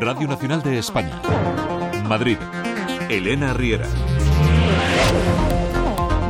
Radio Nacional de España. Madrid. Elena Riera.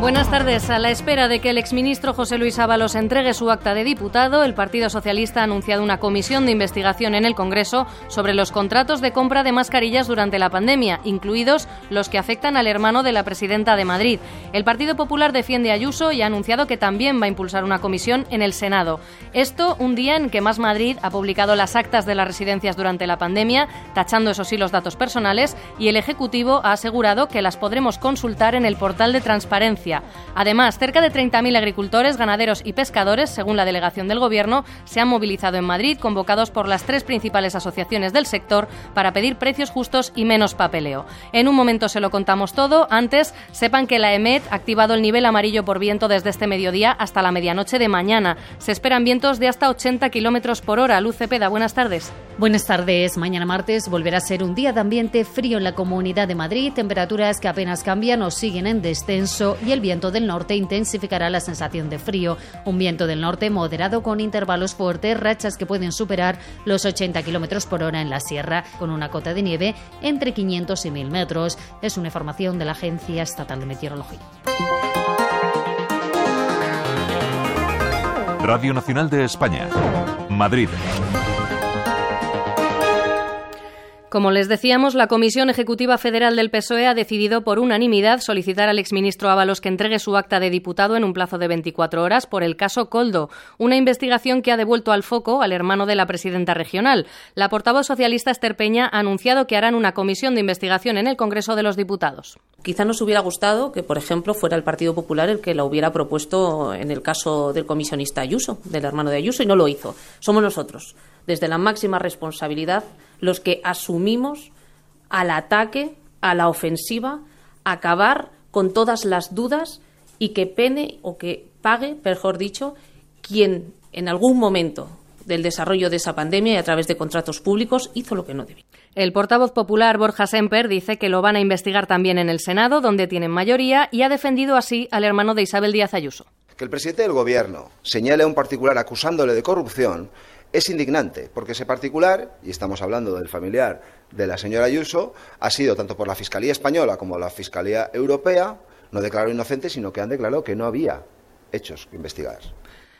Buenas tardes. A la espera de que el exministro José Luis Ábalos entregue su acta de diputado, el Partido Socialista ha anunciado una comisión de investigación en el Congreso sobre los contratos de compra de mascarillas durante la pandemia, incluidos los que afectan al hermano de la presidenta de Madrid. El Partido Popular defiende Ayuso y ha anunciado que también va a impulsar una comisión en el Senado. Esto un día en que Más Madrid ha publicado las actas de las residencias durante la pandemia, tachando eso sí los datos personales, y el Ejecutivo ha asegurado que las podremos consultar en el portal de transparencia Además, cerca de 30.000 agricultores, ganaderos y pescadores, según la delegación del Gobierno, se han movilizado en Madrid, convocados por las tres principales asociaciones del sector para pedir precios justos y menos papeleo. En un momento se lo contamos todo. Antes, sepan que la EMET ha activado el nivel amarillo por viento desde este mediodía hasta la medianoche de mañana. Se esperan vientos de hasta 80 kilómetros por hora. Luz Cepeda, buenas tardes. Buenas tardes. Mañana martes volverá a ser un día de ambiente frío en la Comunidad de Madrid. Temperaturas que apenas cambian o siguen en descenso y el el viento del norte intensificará la sensación de frío. Un viento del norte moderado con intervalos fuertes, rachas que pueden superar los 80 km por hora en la sierra, con una cota de nieve entre 500 y 1000 metros. Es una información de la Agencia Estatal de Meteorología. Radio Nacional de España. Madrid. Como les decíamos, la Comisión Ejecutiva Federal del PSOE ha decidido por unanimidad solicitar al exministro Ábalos que entregue su acta de diputado en un plazo de 24 horas por el caso Coldo, una investigación que ha devuelto al foco al hermano de la presidenta regional. La portavoz socialista Esther Peña ha anunciado que harán una comisión de investigación en el Congreso de los Diputados. Quizá nos hubiera gustado que, por ejemplo, fuera el Partido Popular el que la hubiera propuesto en el caso del comisionista Ayuso, del hermano de Ayuso, y no lo hizo. Somos nosotros, desde la máxima responsabilidad, los que asumimos al ataque, a la ofensiva, acabar con todas las dudas y que pene o que pague, mejor dicho, quien en algún momento del desarrollo de esa pandemia y a través de contratos públicos hizo lo que no debía. El portavoz popular Borja Semper dice que lo van a investigar también en el Senado, donde tienen mayoría, y ha defendido así al hermano de Isabel Díaz Ayuso. Que el presidente del Gobierno señale a un particular acusándole de corrupción es indignante, porque ese particular, y estamos hablando del familiar de la señora Ayuso, ha sido tanto por la Fiscalía Española como la Fiscalía Europea, no declarado inocente, sino que han declarado que no había hechos que investigar.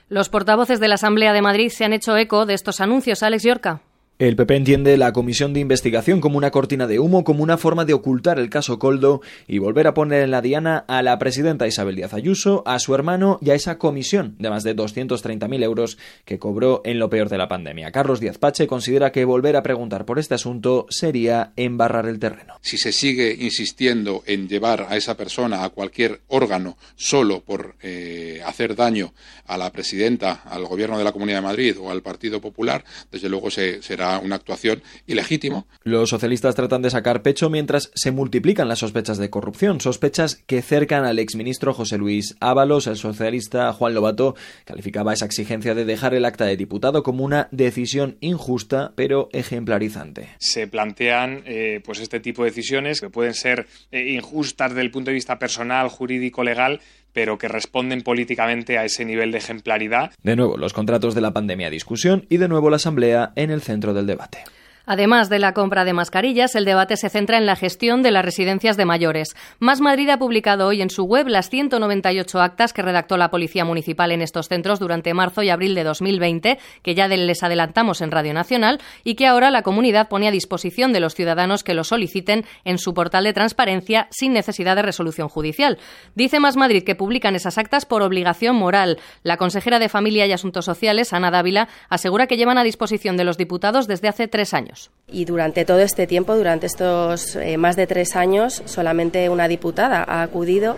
Los portavoces de la Asamblea de Madrid se han hecho eco de estos anuncios. Alex Yorca. El PP entiende la comisión de investigación como una cortina de humo, como una forma de ocultar el caso Coldo y volver a poner en la diana a la presidenta Isabel Díaz Ayuso, a su hermano y a esa comisión de más de 230.000 euros que cobró en lo peor de la pandemia. Carlos Díaz Pache considera que volver a preguntar por este asunto sería embarrar el terreno. Si se sigue insistiendo en llevar a esa persona a cualquier órgano solo por eh, hacer daño a la presidenta, al gobierno de la Comunidad de Madrid o al Partido Popular, desde luego se, será una actuación ilegítima. Los socialistas tratan de sacar pecho mientras se multiplican las sospechas de corrupción, sospechas que cercan al exministro José Luis Ábalos. El socialista Juan Lobato calificaba esa exigencia de dejar el acta de diputado como una decisión injusta pero ejemplarizante. Se plantean eh, pues este tipo de decisiones que pueden ser eh, injustas desde el punto de vista personal, jurídico, legal, pero que responden políticamente a ese nivel de ejemplaridad. De nuevo, los contratos de la pandemia discusión y de nuevo la Asamblea en el centro del debate. Además de la compra de mascarillas, el debate se centra en la gestión de las residencias de mayores. Más Madrid ha publicado hoy en su web las 198 actas que redactó la Policía Municipal en estos centros durante marzo y abril de 2020, que ya les adelantamos en Radio Nacional y que ahora la comunidad pone a disposición de los ciudadanos que lo soliciten en su portal de transparencia sin necesidad de resolución judicial. Dice Más Madrid que publican esas actas por obligación moral. La consejera de Familia y Asuntos Sociales, Ana Dávila, asegura que llevan a disposición de los diputados desde hace tres años. Y durante todo este tiempo, durante estos eh, más de tres años, solamente una diputada ha acudido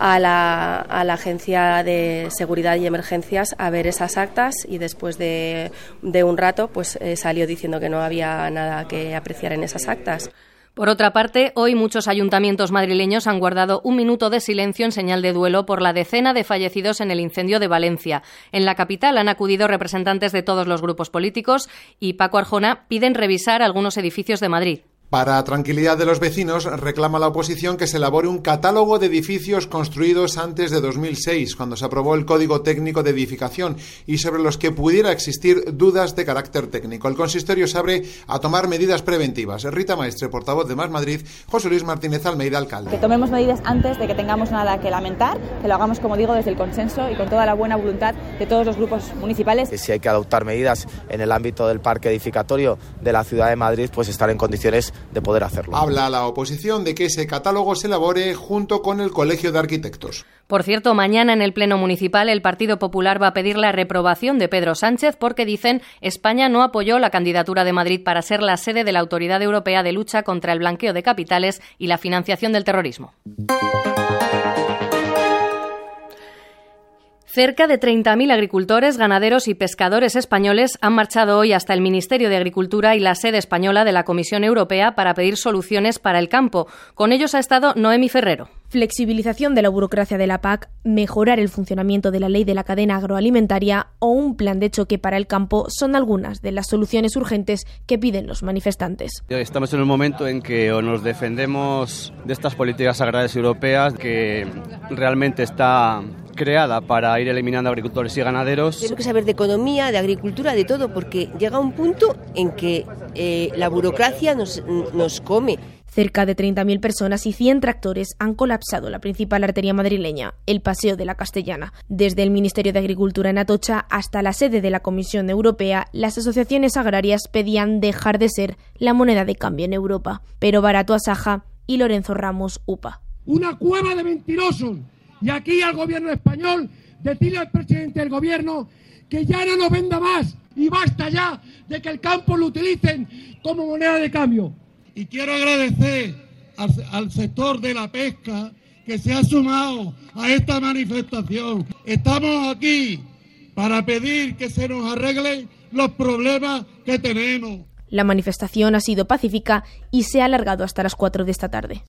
a la, Agencia de Seguridad y Emergencias a ver esas actas y después de, de un rato pues eh, salió diciendo que no había nada que apreciar en esas actas. Por otra parte, hoy muchos ayuntamientos madrileños han guardado un minuto de silencio en señal de duelo por la decena de fallecidos en el incendio de Valencia. En la capital han acudido representantes de todos los grupos políticos y Paco Arjona piden revisar algunos edificios de Madrid. Para tranquilidad de los vecinos, reclama la oposición que se elabore un catálogo de edificios construidos antes de 2006, cuando se aprobó el Código Técnico de Edificación, y sobre los que pudiera existir dudas de carácter técnico. El consistorio se abre a tomar medidas preventivas. Rita Maestre, portavoz de Más Madrid, José Luis Martínez Almeida, alcalde. Que tomemos medidas antes de que tengamos nada que lamentar, que lo hagamos, como digo, desde el consenso y con toda la buena voluntad de todos los grupos municipales. Si hay que adoptar medidas en el ámbito del parque edificatorio de la ciudad de Madrid, pues estar en condiciones de poder hacerlo. Habla la oposición de que ese catálogo se elabore junto con el Colegio de Arquitectos. Por cierto, mañana en el Pleno Municipal el Partido Popular va a pedir la reprobación de Pedro Sánchez porque dicen España no apoyó la candidatura de Madrid para ser la sede de la Autoridad Europea de Lucha contra el Blanqueo de Capitales y la financiación del terrorismo. Cerca de 30.000 agricultores, ganaderos y pescadores españoles han marchado hoy hasta el Ministerio de Agricultura y la sede española de la Comisión Europea para pedir soluciones para el campo. Con ellos ha estado Noemi Ferrero. Flexibilización de la burocracia de la PAC, mejorar el funcionamiento de la ley de la cadena agroalimentaria o un plan de choque para el campo son algunas de las soluciones urgentes que piden los manifestantes. Estamos en un momento en que o nos defendemos de estas políticas agrarias europeas que realmente está creada para ir eliminando agricultores y ganaderos. Tenemos que saber de economía, de agricultura, de todo, porque llega un punto en que eh, la burocracia nos, nos come. Cerca de 30.000 personas y 100 tractores han colapsado la principal arteria madrileña, el Paseo de la Castellana. Desde el Ministerio de Agricultura en Atocha hasta la sede de la Comisión Europea, las asociaciones agrarias pedían dejar de ser la moneda de cambio en Europa. Pero Barato Asaja y Lorenzo Ramos UPA. Una cueva de mentirosos y aquí al gobierno español decirle al presidente del gobierno que ya no nos venda más y basta ya de que el campo lo utilicen como moneda de cambio. Y quiero agradecer al, al sector de la pesca que se ha sumado a esta manifestación. Estamos aquí para pedir que se nos arreglen los problemas que tenemos. La manifestación ha sido pacífica y se ha alargado hasta las 4 de esta tarde.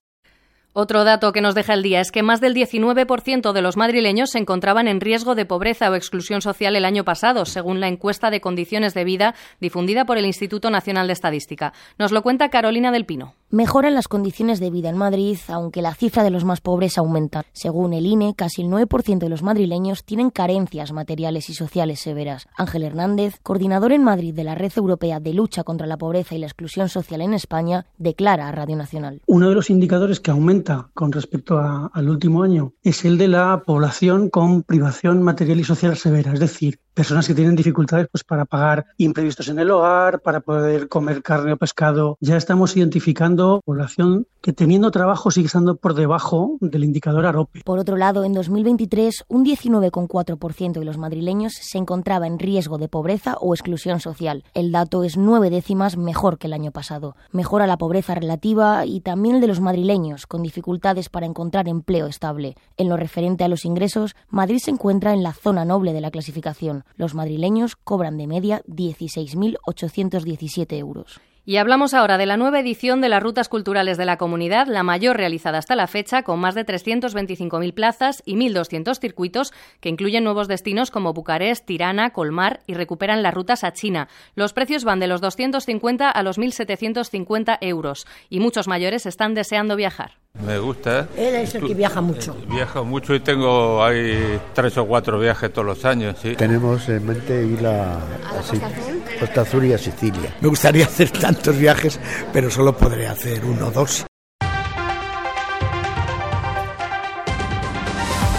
Otro dato que nos deja el día es que más del 19% de los madrileños se encontraban en riesgo de pobreza o exclusión social el año pasado, según la encuesta de condiciones de vida difundida por el Instituto Nacional de Estadística. Nos lo cuenta Carolina del Pino. Mejoran las condiciones de vida en Madrid, aunque la cifra de los más pobres aumenta. Según el INE, casi el 9% de los madrileños tienen carencias materiales y sociales severas. Ángel Hernández, coordinador en Madrid de la Red Europea de Lucha contra la Pobreza y la Exclusión Social en España, declara a Radio Nacional. Uno de los indicadores que aumenta con respecto al último año es el de la población con privación material y social severa, es decir, personas que tienen dificultades pues, para pagar imprevistos en el hogar, para poder comer carne o pescado. Ya estamos identificando población que teniendo trabajo sigue estando por debajo del indicador AROPE. Por otro lado, en 2023, un 19,4% de los madrileños se encontraba en riesgo de pobreza o exclusión social. El dato es nueve décimas mejor que el año pasado. Mejora la pobreza relativa y también el de los madrileños, con dificultades para encontrar empleo estable. En lo referente a los ingresos, Madrid se encuentra en la zona noble de la clasificación. Los madrileños cobran de media 16.817 euros. Y hablamos ahora de la nueva edición de las Rutas Culturales de la Comunidad, la mayor realizada hasta la fecha, con más de 325.000 plazas y 1.200 circuitos que incluyen nuevos destinos como Bucarest, Tirana, Colmar y recuperan las rutas a China. Los precios van de los 250 a los 1.750 euros y muchos mayores están deseando viajar. Me gusta. Él es el que viaja mucho. Viajo mucho y tengo hay tres o cuatro viajes todos los años. ¿sí? Tenemos en mente ir a, ¿A la sí, Costa Azul? Costa Azul y a Sicilia. Me gustaría hacer tantos viajes, pero solo podré hacer uno o dos.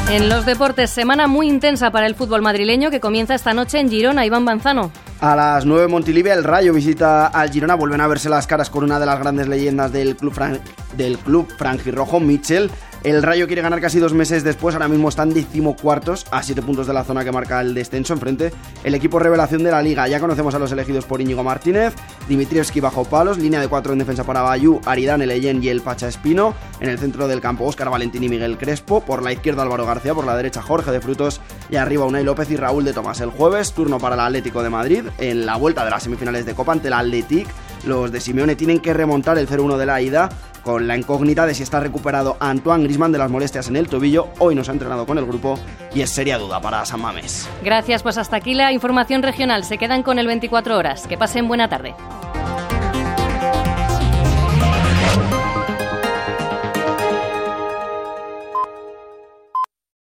En los deportes, semana muy intensa para el fútbol madrileño que comienza esta noche en Girona. Iván Banzano. A las 9 Montilivia, el Rayo visita al Girona. Vuelven a verse las caras con una de las grandes leyendas del club, fran del club franjirrojo, Mitchell. El Rayo quiere ganar casi dos meses después. Ahora mismo están decimocuartos a 7 puntos de la zona que marca el descenso. Enfrente, el equipo revelación de la liga. Ya conocemos a los elegidos por Íñigo Martínez, Dimitrievski bajo palos, línea de 4 en defensa para Bayú, Aridane Leyen y el Pacha Espino. En el centro del campo, Óscar Valentín y Miguel Crespo. Por la izquierda, Álvaro García. Por la derecha, Jorge de Frutos. Y arriba, Unai López y Raúl de Tomás. El jueves, turno para el Atlético de Madrid. En la vuelta de las semifinales de Copa ante el Athletic. Los de Simeone tienen que remontar el 0-1 de la ida con la incógnita de si está recuperado Antoine Grisman de las molestias en el tobillo. Hoy nos ha entrenado con el grupo y es seria duda para San Mamés. Gracias, pues hasta aquí la información regional. Se quedan con el 24 horas. Que pasen buena tarde.